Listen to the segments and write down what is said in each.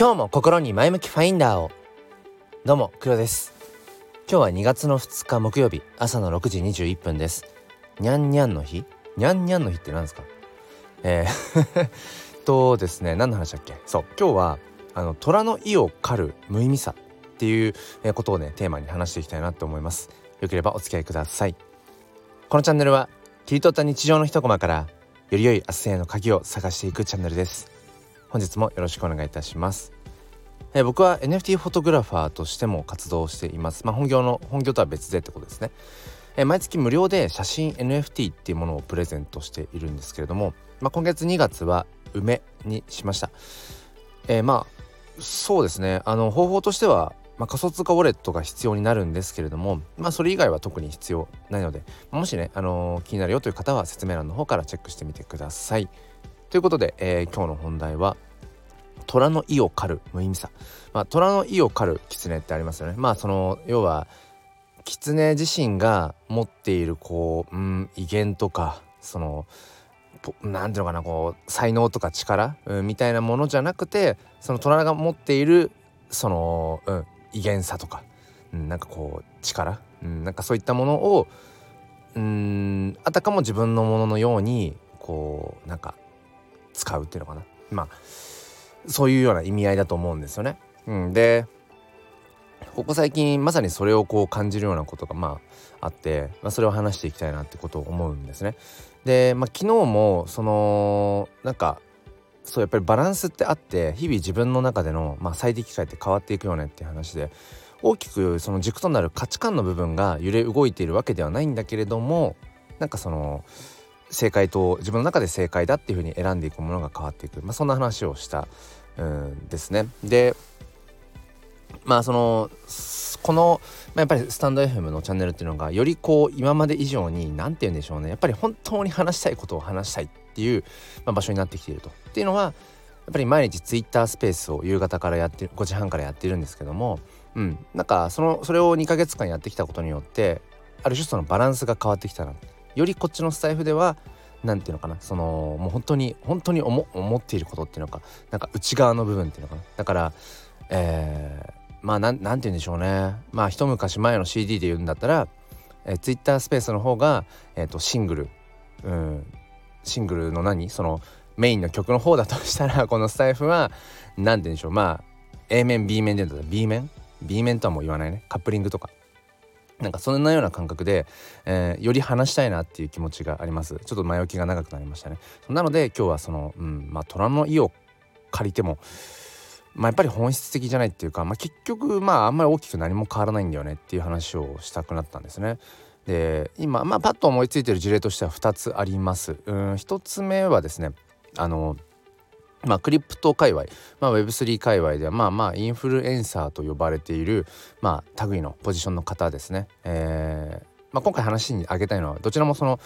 今日も心に前向きファインダーを。どうも黒です。今日は2月の2日木曜日朝の6時21分です。にゃんにゃんの日？にゃんにゃんの日って何ですか？えー とですね何の話だっけ？そう今日はあの虎の意を狩る無意味さっていうことをねテーマに話していきたいなと思います。よければお付き合いください。このチャンネルは切り取った日常の一コマからより良い明日への鍵を探していくチャンネルです。本日もよろしくお願いいたします。え僕は NFT フォトグラファーとしても活動しています。まあ、本業の本業とは別でってことですね。え毎月無料で写真 NFT っていうものをプレゼントしているんですけれども、まあ、今月2月は梅にしました、えー、まあそうですね。あの方法としてはまあ、仮想通貨ウォレットが必要になるんですけれども、まあ、それ以外は特に必要ないのでもしね、あのー、気になるよという方は説明欄の方からチェックしてみてください。ということで、えー、今日の本題は虎の意を狩る無意味さ、まあ、虎の意を狩る狐ってありますよね。まあその要は狐自身が持っているこう、うん、威厳とかその何ていうのかなこう才能とか力、うん、みたいなものじゃなくてその虎が持っているその、うん、威厳さとか、うん、なんかこう力、うん、なんかそういったものをうんあたかも自分のもののようにこうなんか使うっていうのかなまあそういうような意味合いだと思うんですよね。うん、でここ最近まさにそれをこう感じるようなことがまああって、まあ、それを話していきたいなってことを思うんですね。で、まあ、昨日もそのなんかそうやっぱりバランスってあって日々自分の中での、まあ、最適解って変わっていくよねっていう話で大きくその軸となる価値観の部分が揺れ動いているわけではないんだけれどもなんかその正解と自分の中で正解だっていうふうに選んでいくものが変わっていく、まあ、そんな話をしたうんですね。でまあそのこの、まあ、やっぱりスタンド FM のチャンネルっていうのがよりこう今まで以上に何て言うんでしょうねやっぱり本当に話したいことを話したいっていう、ま、場所になってきていると。っていうのはやっぱり毎日 Twitter スペースを夕方からやって5時半からやってるんですけども、うん、なんかそのそれを2ヶ月間やってきたことによってある種そのバランスが変わってきたなよりこっちのスタイフでは何て言うのかなそのもう本当に本当に思っていることっていうのかなんか内側の部分っていうのかな。だからえー、まあなんて言うんでしょうね。まあ一昔前の CD で言うんだったら、えー、Twitter スペースの方が、えーと、シングル、うん、シングルの何？そのメインの曲の方だとしたら このスタイフは何て言うんでしょう。まあ A 面 B 面で言うんだったら B 面？B 面とはもう言わないね。カップリングとか。なんかそんなような感覚で、えー、より話したいなっていう気持ちがありますちょっと前置きが長くなりましたねなので今日はその、うん、まあ虎の意を借りてもまあ、やっぱり本質的じゃないっていうか、まあ、結局まああんまり大きく何も変わらないんだよねっていう話をしたくなったんですね。で今まあパッと思いついてる事例としては2つあります。うん1つ目はですねあのまあ、クリプト界隈、まあ、Web3 界隈ではまあまあインフルエンサーと呼ばれている、まあ、類のポジションの方ですね。えーまあ、今回話に挙げたいのはどちらもその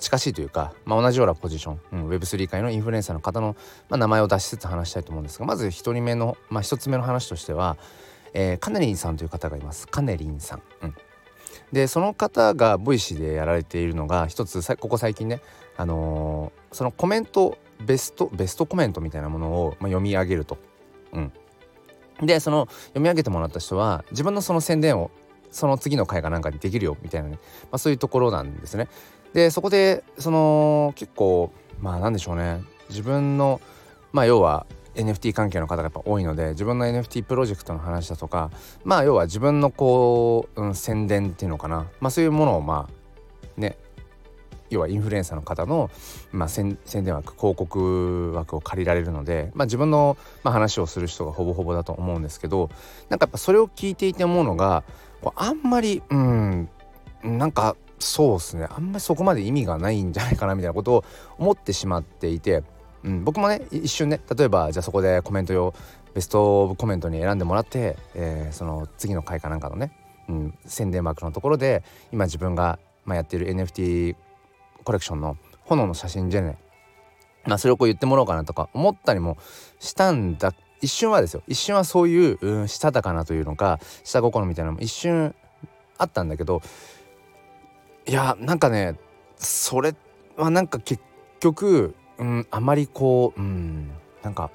近しいというか、まあ、同じようなポジション、うん、Web3 界のインフルエンサーの方の、まあ、名前を出しつつ話したいと思うんですがまず1人目の、まあ、1つ目の話としては、えー、カネリンさんという方がいますカネリンさん。うんでその方がボイシーでやられているのが一つここ最近ね、あのー、そのコメントベストベストコメントみたいなものを、まあ、読み上げると。うん、でその読み上げてもらった人は自分のその宣伝をその次の回かなんかにできるよみたいなね、まあ、そういうところなんですね。でそこでその結構まあなんでしょうね自分のまあ要は NFT 関係の方がやっぱ多いので自分の NFT プロジェクトの話だとかまあ要は自分のこう、うん、宣伝っていうのかなまあそういうものをまあね要はインフルエンサーの方の、まあ、宣伝枠広告枠を借りられるので、まあ、自分の、まあ、話をする人がほぼほぼだと思うんですけどなんかやっぱそれを聞いていて思うのがあんまりうんなんかそうですね。あんまりそこまで意味がないんじゃないかなみたいなことを思ってしまっていて、うん、僕もね一瞬ね例えばじゃあそこでコメント用ベストオブコメントに選んでもらって、えー、その次の回かなんかのね、うん、宣伝枠のところで今自分が、まあ、やっている NFT コレクションの炎の写真じゃねまあそれをこう言ってもらおうかなとか思ったりもしたんだ。一瞬はですよ一瞬はそういう、うん、したたかなというのか下心みたいなのも一瞬あったんだけどいやなんかねそれはなんか結局、うん、あまりこう、うん、なんか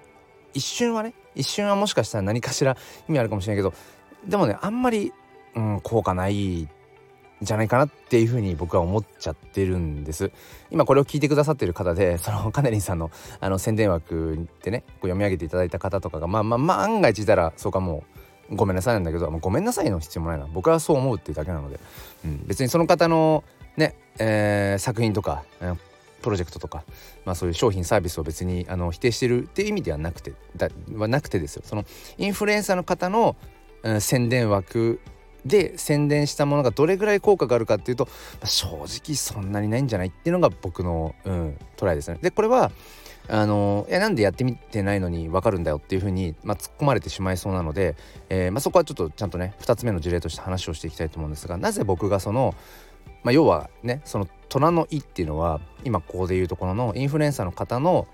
一瞬はね一瞬はもしかしたら何かしら意味あるかもしれないけどでもねあんまり、うん、効果ないじゃないかなっていうふうに僕は思っちゃってるんです。今これを聞いてくださってる方で そのカネリンさんのあの宣伝枠でねこう読み上げていただいた方とかがまあまあ万が一いたらそうかもうごめんなさいなんだけどごめんなさいの必要もないな。僕はそう思うっていうだけなので、うん、別にその方のね、えー、作品とか、えー、プロジェクトとか、まあ、そういう商品サービスを別にあの否定してるっていう意味ではなくてだはなくてですよ。そのインフルエンサーの方の、うん、宣伝枠で宣伝したものがどれぐらい効果があるかっていうと、まあ、正直そんなにないんじゃないっていうのが僕の、うん、トライですね。でこれはあのいやなんでやってみてないのに分かるんだよっていうふうに、まあ、突っ込まれてしまいそうなので、えーまあ、そこはちょっとちゃんとね2つ目の事例として話をしていきたいと思うんですがなぜ僕がその、まあ、要はねその虎の意っていうのは今ここでいうところのインフルエンサーの方の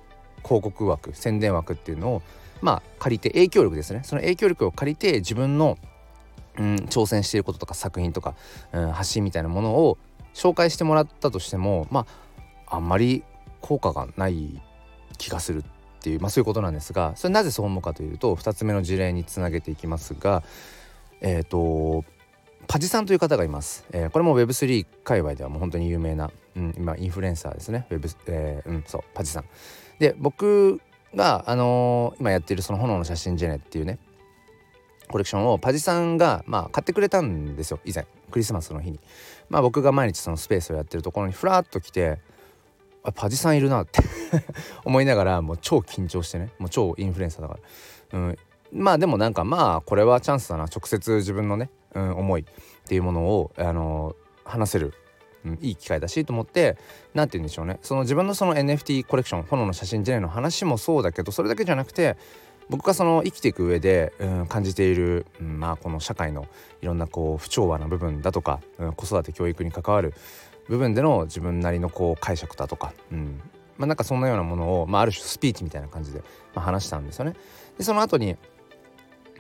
広告枠宣伝枠っていうのをまあ借りて影響力ですねその影響力を借りて自分のうん、挑戦していることとか作品とか、うん、発信みたいなものを紹介してもらったとしてもまああんまり効果がない気がするっていう、まあ、そういうことなんですがそれなぜそう思うかというと2つ目の事例につなげていきますがえっ、ー、とパジさんという方がいます、えー、これも Web3 界隈ではもう本当に有名な、うん、今インフルエンサーですね。Web、えー、うんそうパジさん。で僕が、あのー、今やってるその炎の写真ジェネっていうねコレクションをパジさんがまあ買ってくれたんですよ以前。クリスマスの日に。まあ僕が毎日そのスペースをやってるところにふらっと来てあパジさんいるなって 思いながらもう超緊張してね。もう超インフルエンサーだから、うん、まあでもなんかまあこれはチャンスだな。直接自分のね、うん、思いっていうものを、あのー、話せる、うん、いい機会だしと思って何て言うんでしょうね。その自分のその NFT コレクション炎の写真時代の話もそうだけどそれだけじゃなくて僕がその生きていく上で、うん、感じている、うん、まあこの社会のいろんなこう不調和な部分だとか、うん、子育て教育に関わる部分での自分なりのこう解釈だとか、うんまあ、なんかそんなようなものを、まあ、ある種スピーチみたいな感じで、まあ、話したんですよね。でその後に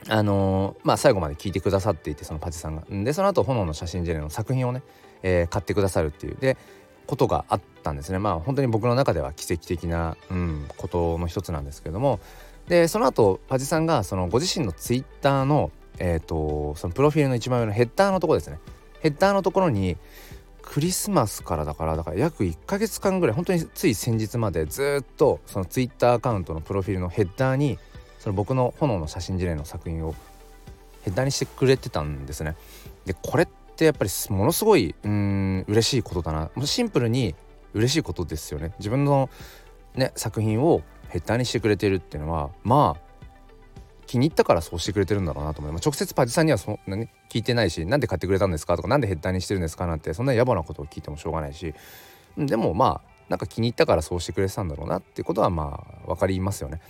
あのー、まあ最後まで聞いてくださっていてそのパチさんが。でその後炎の写真ジェネの作品をね、えー、買ってくださるっていうでことがあったんですね。まあ本当に僕の中では奇跡的な、うん、ことの一つなんですけどもでその後パジさんがそのご自身のツイッターのえっ、ー、とそのプロフィールの一番上のヘッダーのところですねヘッダーのところにクリスマスからだからだから約1ヶ月間ぐらい本当につい先日までずっとそのツイッターアカウントのプロフィールのヘッダーにその僕の炎の写真事例の作品をヘッダーにしてくれてたんですね。でこれってやっぱりものすごいうん嬉しいことだなシンプルに嬉しいことですよね。自分のね作品をヘッダーにしてくれてるっていうのはまあ気に入ったからそうしてくれてるんだろうなと思います、直接パジさんにはそんなに聞いてないしなんで買ってくれたんですかとか何でヘッダーにしてるんですかなんてそんな野暮なことを聞いてもしょうがないしでもまあなんか気に入ったからそうしてくれてたんだろうなっていうことはまあ分かりますよね。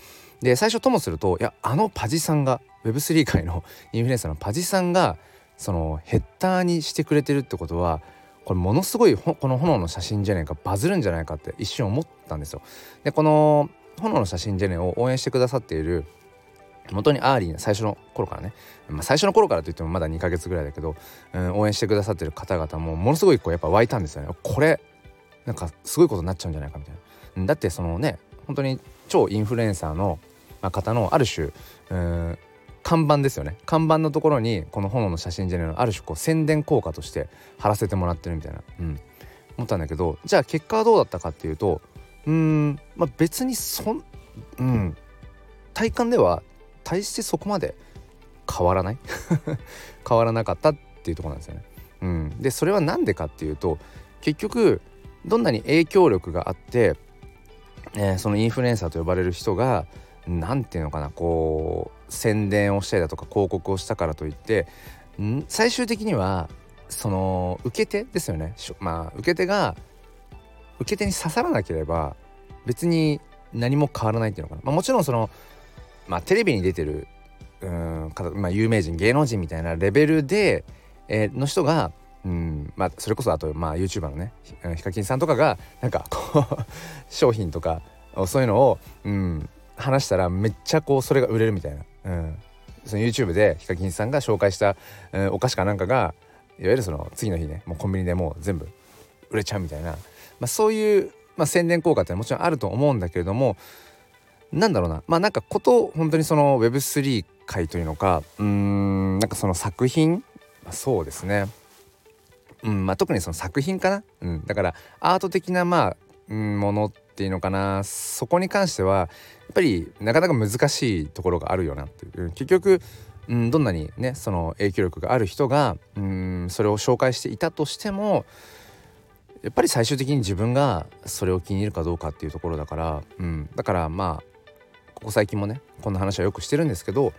で最初ともするといやあのパジさんが Web3 界の インフルエンサーのパジさんがそのヘッダーにしてくれてるってことはこれものすごいこの炎の写真じゃないかバズるんじゃないかって一瞬思ったんですよ。でこの炎の写真ジェネを応援してくださっている本当に early な最初の頃からね、まあ、最初の頃からといってもまだ2ヶ月ぐらいだけど、うん、応援してくださってる方々もものすごいこうやっぱ湧いたんですよね。これなんかすごいことになっちゃうんじゃないかみたいな。だってそのね本当に超インフルエンサーの方のある種うん看板ですよね。看板のところにこの炎の写真じゃないのある種こう宣伝効果として貼らせてもらってるみたいな、うん、思ったんだけどじゃあ結果はどうだったかっていうとうん。まあ別にそんうん。体感では大してそこまで変わらない？変わらなかったっていうとこなんですよね。うん、でそれは何でかっていうと結局どんなに影響力があって、えー、そのインフルエンサーと呼ばれる人が何て言うのかなこう宣伝をしたりだとか広告をしたからといってん？最終的にはその受け手ですよね。まあ受け手が受け手に刺さらなければ別に何も変わらないっていうのかな、まあ、もちろんそのまあテレビに出てるうんまあ、有名人芸能人みたいなレベルで、えー、の人がうんまあ、それこそあと、まあ、YouTuber のねヒカキンさんとかがなんかこう 商品とかそういうのを、うん、話したらめっちゃこうそれが売れるみたいな、うん、その YouTube でヒカキンさんが紹介した、うん、お菓子かなんかがいわゆるその次の日ねもうコンビニでもう全部売れちゃうみたいな、まあ、そういう、まあ、宣伝効果ってもちろんあると思うんだけれどもなんだろうな。まあなんかこと本当にその Web3 界というのかうんなんかその作品そうですね。うんまあ、特にその作品かな、うん、だからアート的なまあ、ものっていうのかな。そこに関してはやっぱりなかなか難しいところがあるよな。っていう結局、うん、どんなにねその影響力がある人が、うん、それを紹介していたとしてもやっぱり最終的に自分がそれを気に入るかどうかっていうところだから、うん、だからまあここ最近もねこんな話はよくしてるんですけど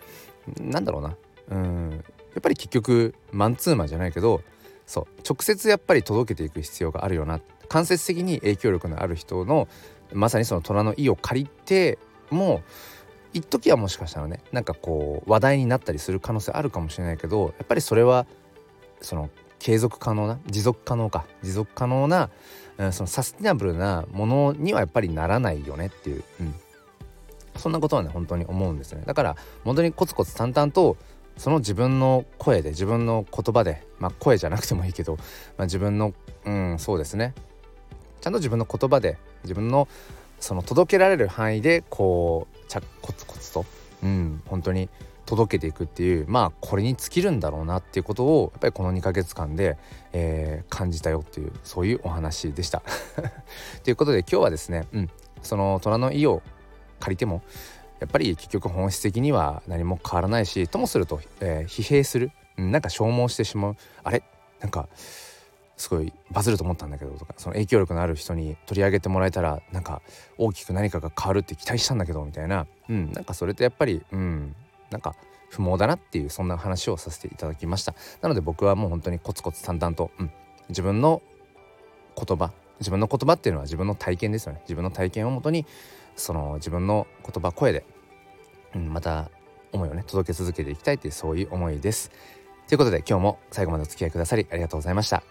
なんだろうな。うん。やっぱり結局マンツーマンじゃないけどそう。直接やっぱり届けていく必要があるよな。間接的に影響力のある人のまさにその虎の意を借りても一時はもしかしたらねなんかこう話題になったりする可能性あるかもしれないけどやっぱりそれはその継続可能な持続可能か。持続可能な、うん、そのサスティナブルなものにはやっぱりならないよねっていう、うん、そんなことはね本当に思うんですね。だから本当にコツコツ淡々とその自分の声で自分の言葉でまあ声じゃなくてもいいけど、まあ、自分のうんそうですね。ちゃんと自分の言葉で自分のその届けられる範囲でこうちゃコツコツと。うん本当に届けていくっていうまあこれに尽きるんだろうなっていうことをやっぱりこの2ヶ月間で、えー、感じたよっていうそういうお話でした。ということで今日はですね、うん、その虎の意を借りてもやっぱり結局本質的には何も変わらないしともすると、えー、疲弊する、うん、なんか消耗してしまう。あれ？なんかすごいバズると思ったんだけどとかその影響力のある人に取り上げてもらえたらなんか大きく何かが変わるって期待したんだけどみたいな、うん、なんかそれってやっぱり、うん、なんか不毛だなっていうそんな話をさせていただきました。なので僕はもう本当にコツコツ淡々と、うん、自分の言葉自分の言葉っていうのは自分の体験ですよね。自分の体験をもとにその自分の言葉声で、うん、また思いをね届け続けていきたいというそういう思いです。ということで今日も最後までお付き合いくださりありがとうございました。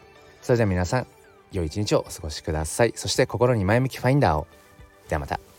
それでは皆さん良い一日をお過ごしください。そして心に前向きファインダーを。ではまた。